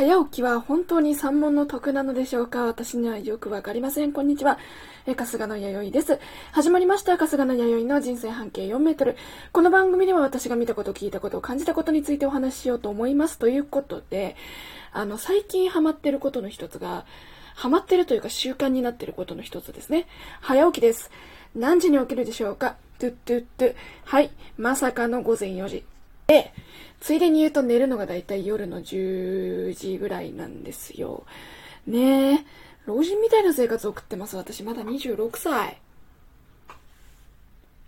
早起きは本当に三問の得なのでしょうか？私にはよくわかりません。こんにちは。え、春日の弥生です。始まりました。春日の弥生の人生半径4メートル。この番組では私が見たこと、聞いたこと、感じたことについてお話ししようと思います。ということで、あの、最近ハマってることの一つが、ハマってるというか習慣になってることの一つですね。早起きです。何時に起きるでしょうか？トゥットゥットゥ。はい。まさかの午前4時。で、ついでに言うと寝るのがだいたい夜の10時ぐらいなんですよ。ねえ、老人みたいな生活を送ってます。私まだ26歳。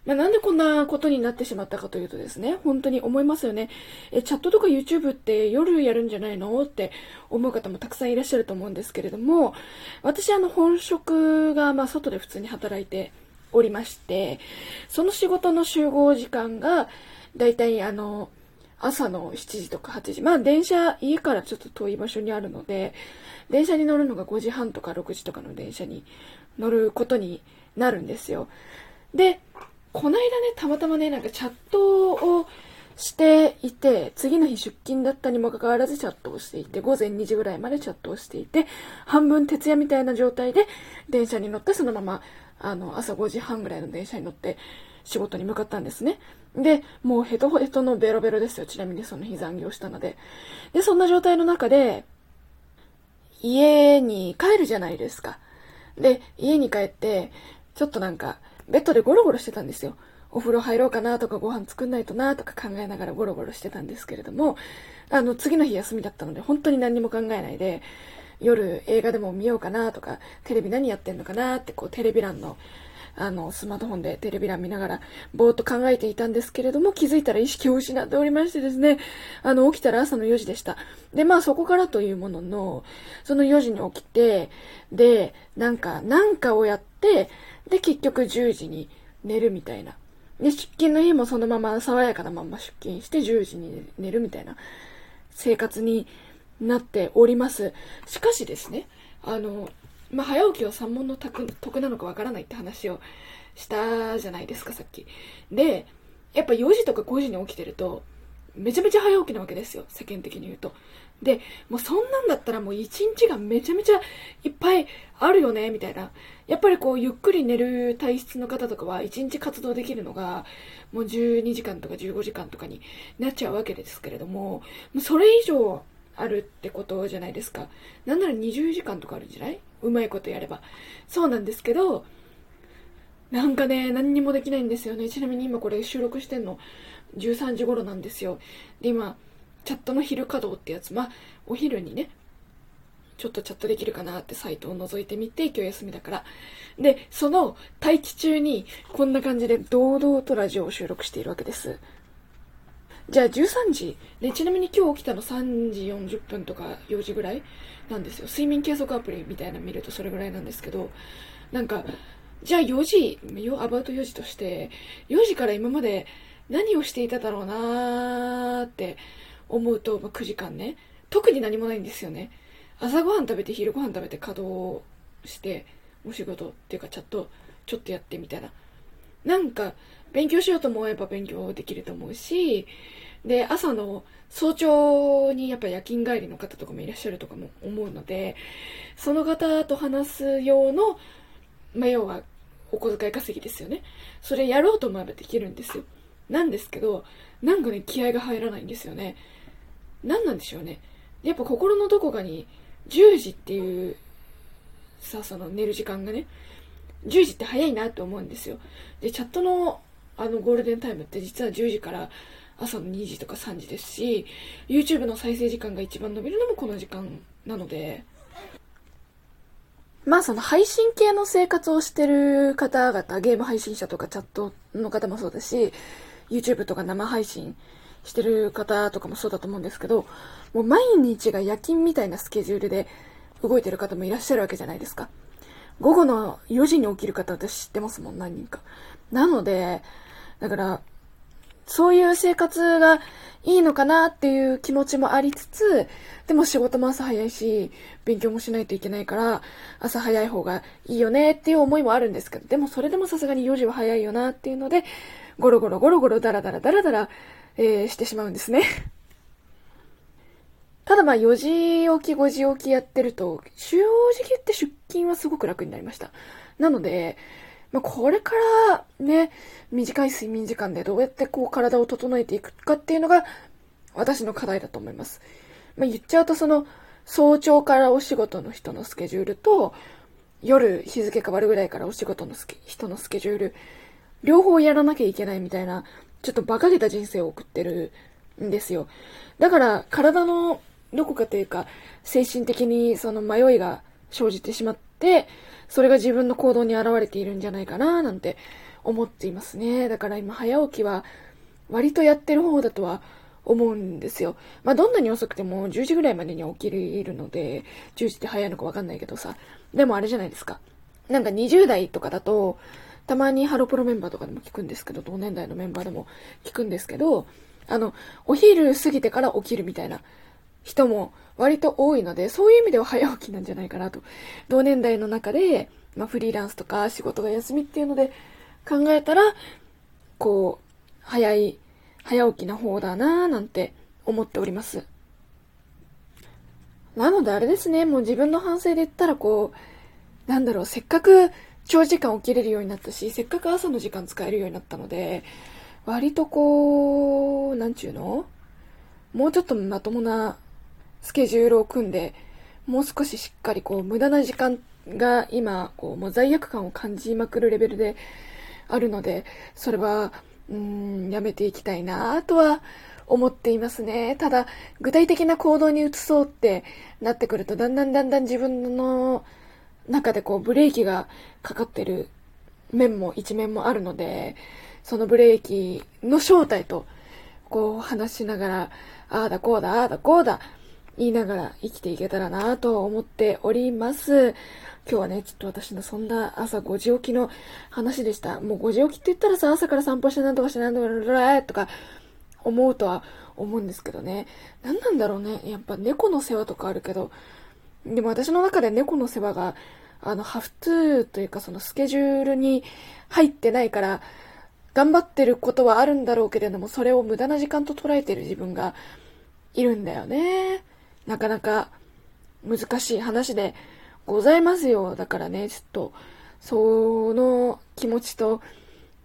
まあ、なんでこんなことになってしまったかというとですね、本当に思いますよね。え、チャットとか YouTube って夜やるんじゃないの？って思う方もたくさんいらっしゃると思うんですけれども、私あの本職がまあ外で普通に働いておりまして、その仕事の集合時間がだいたいあの、朝の7時とか8時。まあ電車、家からちょっと遠い場所にあるので、電車に乗るのが5時半とか6時とかの電車に乗ることになるんですよ。で、この間ね、たまたまね、なんかチャットをしていて、次の日出勤だったにもかかわらずチャットをしていて、午前2時ぐらいまでチャットをしていて、半分徹夜みたいな状態で電車に乗ってそのまま、あの、朝5時半ぐらいの電車に乗って仕事に向かったんですね。で、もうヘトヘトのベロベロですよ。ちなみにその日残業したので。で、そんな状態の中で、家に帰るじゃないですか。で、家に帰って、ちょっとなんか、ベッドでゴロゴロしてたんですよ。お風呂入ろうかなとかご飯作んないとなとか考えながらゴロゴロしてたんですけれども、あの、次の日休みだったので、本当に何にも考えないで、夜映画でも見ようかなとか、テレビ何やってんのかなって、こう、テレビ欄のあの、スマートフォンでテレビ欄見ながら、ぼーっと考えていたんですけれども、気づいたら意識を失っておりましてですね、あの、起きたら朝の4時でした。で、まあそこからというものの、その4時に起きて、で、なんか、なんかをやって、で、結局10時に寝るみたいな。で、出勤の日もそのまま爽やかなまま出勤して10時に寝るみたいな生活になっております。しかしですね、あの、まあ、早起きは三問の得得なのかわからないって話をしたじゃないですか、さっき。で、やっぱ4時とか5時に起きてると、めちゃめちゃ早起きなわけですよ、世間的に言うと。で、もうそんなんだったらもう一日がめちゃめちゃいっぱいあるよね、みたいな。やっぱりこう、ゆっくり寝る体質の方とかは一日活動できるのが、もう12時間とか15時間とかになっちゃうわけですけれども、もうそれ以上あるってことじゃないですか。なんなら20時間とかあるんじゃない？うまいことやれば。そうなんですけど、なんかね、何にもできないんですよね。ちなみに今これ収録してんの13時頃なんですよ。で、今、チャットの昼稼働ってやつ、まあ、お昼にね、ちょっとチャットできるかなってサイトを覗いてみて、今日休みだから。で、その待機中に、こんな感じで堂々とラジオを収録しているわけです。じゃあ13時、ね、ちなみに今日起きたの3時40分とか4時ぐらいなんですよ。睡眠計測アプリみたいなの見るとそれぐらいなんですけど、なんか、じゃあ4時、アバウト4時として、4時から今まで何をしていただろうなーって思うと、まあ、9時間ね、特に何もないんですよね。朝ごはん食べて昼ごはん食べて稼働して、お仕事っていうかチャットちょっとやってみたいな。なんか、勉強しようと思えば勉強できると思うし、で、朝の早朝にやっぱ夜勤帰りの方とかもいらっしゃるとかも思うので、その方と話す用の、まあ、要はお小遣い稼ぎですよね。それやろうと思えばできるんですよ。なんですけど、なんかね、気合が入らないんですよね。何なんでしょうね。やっぱ心のどこかに、10時っていう、さ、その寝る時間がね、10時って早いなと思うんですよ。で、チャットのあのゴールデンタイムって実は10時から朝の2時とか3時ですし、YouTube の再生時間が一番伸びるのもこの時間なので、まあその配信系の生活をしてる方々、ゲーム配信者とかチャットの方もそうだし、YouTube とか生配信してる方とかもそうだと思うんですけど、もう毎日が夜勤みたいなスケジュールで動いてる方もいらっしゃるわけじゃないですか。午後の4時に起きる方私知ってますもん、何人か。なので、だから、そういう生活がいいのかなっていう気持ちもありつつ、でも仕事も朝早いし、勉強もしないといけないから、朝早い方がいいよねっていう思いもあるんですけど、でもそれでもさすがに4時は早いよなっていうので、ゴロゴロゴロゴロダラダラダラダラ、えー、してしまうんですね。ただまあ4時起き5時起きやってると、正直言って出勤はすごく楽になりました。なので、まあ、これからね、短い睡眠時間でどうやってこう体を整えていくかっていうのが私の課題だと思います。まあ、言っちゃうとその早朝からお仕事の人のスケジュールと夜日付変わるぐらいからお仕事の人のスケジュール両方やらなきゃいけないみたいなちょっと馬鹿げた人生を送ってるんですよ。だから体のどこかというか精神的にその迷いが生じてしまってそれが自分の行動に現れているんじゃないかななんて思っていますね。だから今早起きは割とやってる方だとは思うんですよ。まあ、どんなに遅くても10時ぐらいまでには起きるので、10時って早いのかわかんないけどさ。でもあれじゃないですか。なんか20代とかだと、たまにハロプロメンバーとかでも聞くんですけど、同年代のメンバーでも聞くんですけど、あの、お昼過ぎてから起きるみたいな人も割と多いので、そういう意味では早起きなんじゃないかなと。同年代の中で、まあ、フリーランスとか仕事が休みっていうので考えたら、こう、早い、早起きな方だなぁなんて思っております。なのであれですね、もう自分の反省で言ったらこう、なんだろう、せっかく長時間起きれるようになったし、せっかく朝の時間使えるようになったので、割とこう、なんちゅうの？もうちょっとまともなスケジュールを組んで、もう少ししっかりこう、無駄な時間が今、こう、もう罪悪感を感じまくるレベルであるので、それは、うん、やめていきたいなとは思っていますね。ただ、具体的な行動に移そうってなってくると、だんだんだんだん自分の中でこう、ブレーキがかかってる面も一面もあるので、そのブレーキの正体と、こう話しながら、ああだこうだ、ああだこうだ、言いながら生きていけたらなと思っております。今日はね、ちょっと私のそんな朝5時起きの話でした。もう5時起きって言ったらさ、朝から散歩してなんとかしてなんとか、とか思うとは思うんですけどね。何なんだろうね。やっぱ猫の世話とかあるけど、でも私の中で猫の世話が、あの、ハフトゥーというかそのスケジュールに入ってないから、頑張ってることはあるんだろうけれども、それを無駄な時間と捉えてる自分がいるんだよね。なかなか難しい話でございますよ。だからね、ちょっと、その気持ちと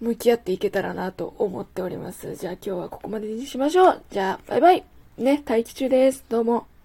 向き合っていけたらなと思っております。じゃあ今日はここまでにしましょう。じゃあ、バイバイ。ね、待機中です。どうも。